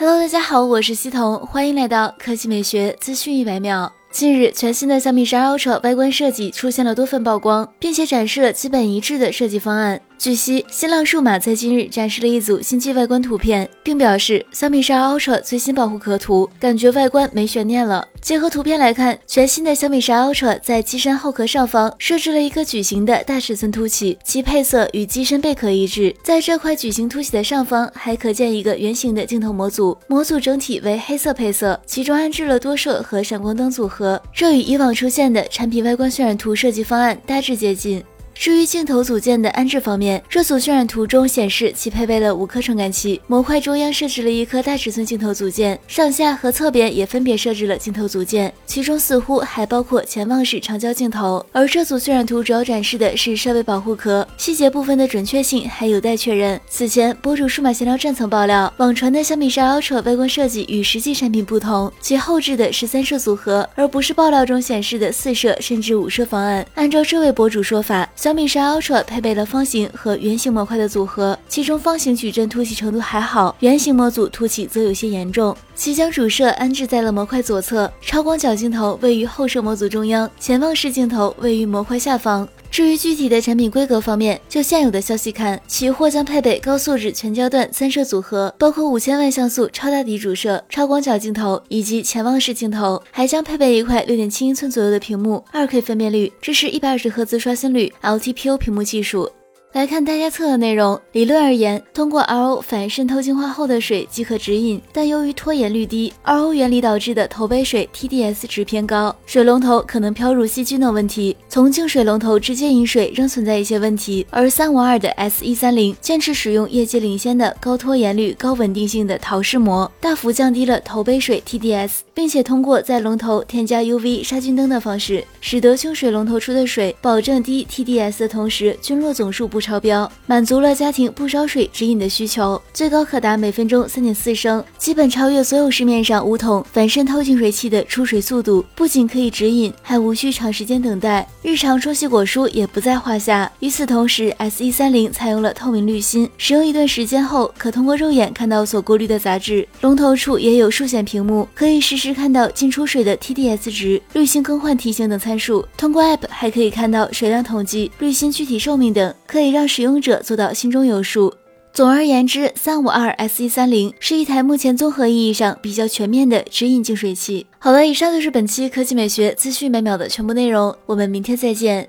Hello，大家好，我是西彤，欢迎来到科技美学资讯一百秒。近日，全新的小米十二 Ultra 外观设计出现了多份曝光，并且展示了基本一致的设计方案。据悉，新浪数码在今日展示了一组新机外观图片，并表示小米十二 Ultra 最新保护壳图，感觉外观没悬念了。结合图片来看，全新的小米十二 Ultra 在机身后壳上方设置了一个矩形的大尺寸凸起，其配色与机身贝壳一致。在这块矩形凸起的上方，还可见一个圆形的镜头模组，模组整体为黑色配色，其中安置了多摄和闪光灯组合，这与以往出现的产品外观渲染图设计方案大致接近。至于镜头组件的安置方面，这组渲染图中显示其配备了五颗传感器，模块中央设置了一颗大尺寸镜头组件，上下和侧边也分别设置了镜头组件，其中似乎还包括潜望式长焦镜头。而这组渲染图主要展示的是设备保护壳，细节部分的准确性还有待确认。此前，博主数码闲聊站曾爆料，网传的小米十二 Ultra 外观设计与实际产品不同，其后置的是三摄组合，而不是爆料中显示的四摄甚至五摄方案。按照这位博主说法，小小米十 Ultra 配备了方形和圆形模块的组合，其中方形矩阵凸起程度还好，圆形模组凸起则有些严重。其将主摄安置在了模块左侧，超广角镜头位于后摄模组中央，潜望式镜头位于模块下方。至于具体的产品规格方面，就现有的消息看，其或将配备高素质全焦段三摄组合，包括五千万像素超大底主摄、超广角镜头以及潜望式镜头，还将配备一块六点七英寸左右的屏幕，二 K 分辨率，支持一百二十赫兹刷新率，LTPO 屏幕技术。来看大家测的内容。理论而言，通过 RO 反渗透净化后的水即可直饮，但由于脱盐率低，RO 原理导致的头杯水 TDS 值偏高，水龙头可能飘入细菌等问题。从净水龙头直接饮水仍存在一些问题。而三五二的 S 一三零坚持使用业界领先的高脱盐率、高稳定性的陶氏膜，大幅降低了头杯水 TDS，并且通过在龙头添加 UV 杀菌灯的方式，使得清水龙头出的水保证低 TDS 的同时，菌落总数不。超标，满足了家庭不烧水直饮的需求，最高可达每分钟三点四升，基本超越所有市面上五桶反渗透净水器的出水速度。不仅可以直饮，还无需长时间等待，日常冲洗果蔬也不在话下。与此同时，S 一三零采用了透明滤芯，使用一段时间后，可通过肉眼看到所过滤的杂质。龙头处也有数显屏幕，可以实时看到进出水的 TDS 值、滤芯更换提醒等参数。通过 App 还可以看到水量统计、滤芯具体寿命等，可以。让使用者做到心中有数。总而言之，三五二 S E 三零是一台目前综合意义上比较全面的直饮净水器。好了，以上就是本期科技美学资讯每秒的全部内容，我们明天再见。